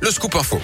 le scoop info.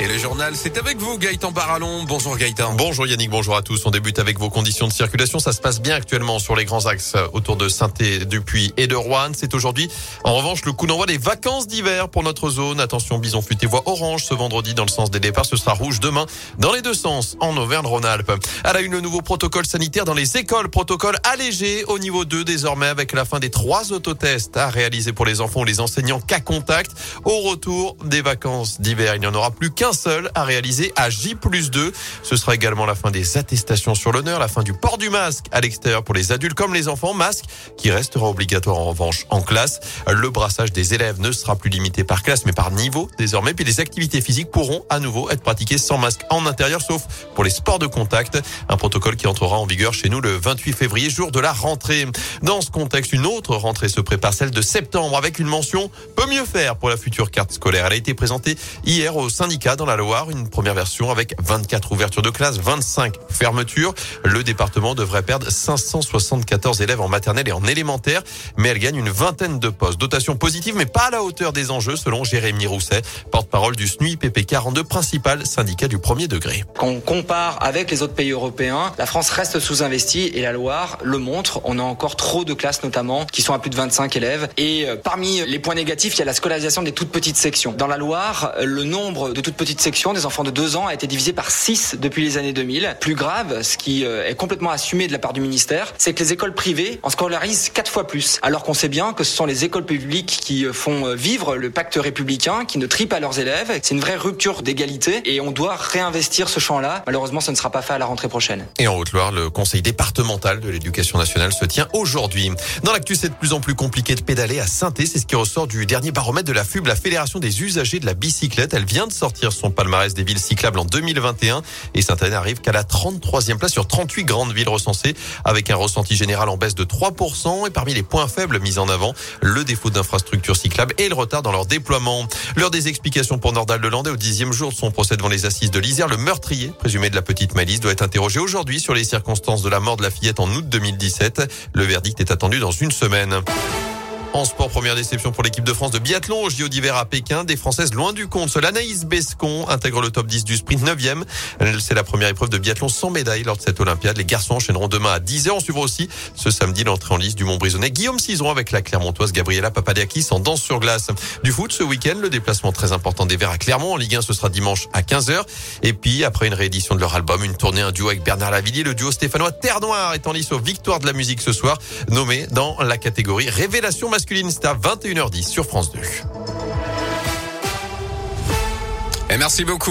Et le journal, c'est avec vous, Gaëtan Barallon. Bonjour Gaëtan. Bonjour Yannick, bonjour à tous. On débute avec vos conditions de circulation. Ça se passe bien actuellement sur les grands axes autour de Saint-Dupuis et de Rouen. C'est aujourd'hui, en revanche, le coup d'envoi des vacances d'hiver pour notre zone. Attention, bison futé voie orange ce vendredi dans le sens des départs. Ce sera rouge demain dans les deux sens en Auvergne-Rhône-Alpes. À la une, le nouveau protocole sanitaire dans les écoles. Protocole allégé au niveau 2 désormais avec la fin des trois autotests à réaliser pour les enfants ou les enseignants cas contact. Au retour des vacances d'hiver, il n'y en aura plus qu'un seul à réaliser à J plus 2. Ce sera également la fin des attestations sur l'honneur, la fin du port du masque à l'extérieur pour les adultes comme les enfants, masque qui restera obligatoire en revanche en classe. Le brassage des élèves ne sera plus limité par classe mais par niveau désormais. Puis les activités physiques pourront à nouveau être pratiquées sans masque en intérieur sauf pour les sports de contact. Un protocole qui entrera en vigueur chez nous le 28 février, jour de la rentrée. Dans ce contexte, une autre rentrée se prépare, celle de septembre avec une mention peut mieux faire pour la future carte scolaire. Elle a été présentée hier au syndicat dans la Loire, une première version avec 24 ouvertures de classe, 25 fermetures. Le département devrait perdre 574 élèves en maternelle et en élémentaire, mais elle gagne une vingtaine de postes. Dotation positive, mais pas à la hauteur des enjeux, selon Jérémy Rousset, porte-parole du SNUI PP42, principal syndicat du premier degré. Quand on compare avec les autres pays européens, la France reste sous-investie et la Loire le montre. On a encore trop de classes notamment qui sont à plus de 25 élèves. Et euh, parmi les points négatifs, il y a la scolarisation des toutes petites sections. Dans la Loire, le nombre de toutes petites sections des enfants de 2 ans a été divisé par 6 depuis les années 2000. Plus grave, ce qui euh, est complètement assumé de la part du ministère, c'est que les écoles privées en scolarisent 4 fois plus. Alors qu'on sait bien que ce sont les écoles publiques qui euh, font vivre le pacte républicain, qui ne trient pas leurs élèves. C'est une vraie rupture d'égalité et on doit réinvestir ce champ-là. Malheureusement, ce ne sera pas fait à la rentrée prochaine. Et en Haute-Loire, le conseil départemental de l'éducation nationale se tient aujourd'hui. Dans l'actu, c'est de plus en plus compliqué de pédaler à saint C'est ce qui ressort du dernier baromètre de la FUB, la Fédération des usagers de la bicyclette. Elle vient de sortir son palmarès des villes cyclables en 2021 et Saint-Anne arrive qu'à la 33e place sur 38 grandes villes recensées avec un ressenti général en baisse de 3% et parmi les points faibles mis en avant, le défaut d'infrastructures cyclables et le retard dans leur déploiement. L'heure des explications pour Nordal de Landais au dixième jour de son procès devant les assises de l'Isère, le meurtrier présumé de la petite Malice doit être interrogé aujourd'hui sur les circonstances de la mort de la fillette en août 2017. Le verdict est attendu dans une semaine. En sport, première déception pour l'équipe de France de biathlon au JO d'hiver à Pékin. Des Françaises loin du compte. Seule Anaïs Bescon intègre le top 10 du sprint 9e. C'est la première épreuve de biathlon sans médaille lors de cette Olympiade. Les garçons enchaîneront demain à 10h. On suivra aussi ce samedi l'entrée en liste du Mont-Brisonnais. Guillaume Cizeron avec la Clermontoise Gabriela Papadiakis en danse sur glace. Du foot ce week-end, le déplacement très important des Verts à Clermont. En Ligue 1, ce sera dimanche à 15h. Et puis, après une réédition de leur album, une tournée, un duo avec Bernard Lavillier, le duo stéphanois Terre Noire est en lice aux victoires de la musique ce soir, nommé dans la catégorie Révélation C'est à 20 21h10 sur France 2. Et merci beaucoup.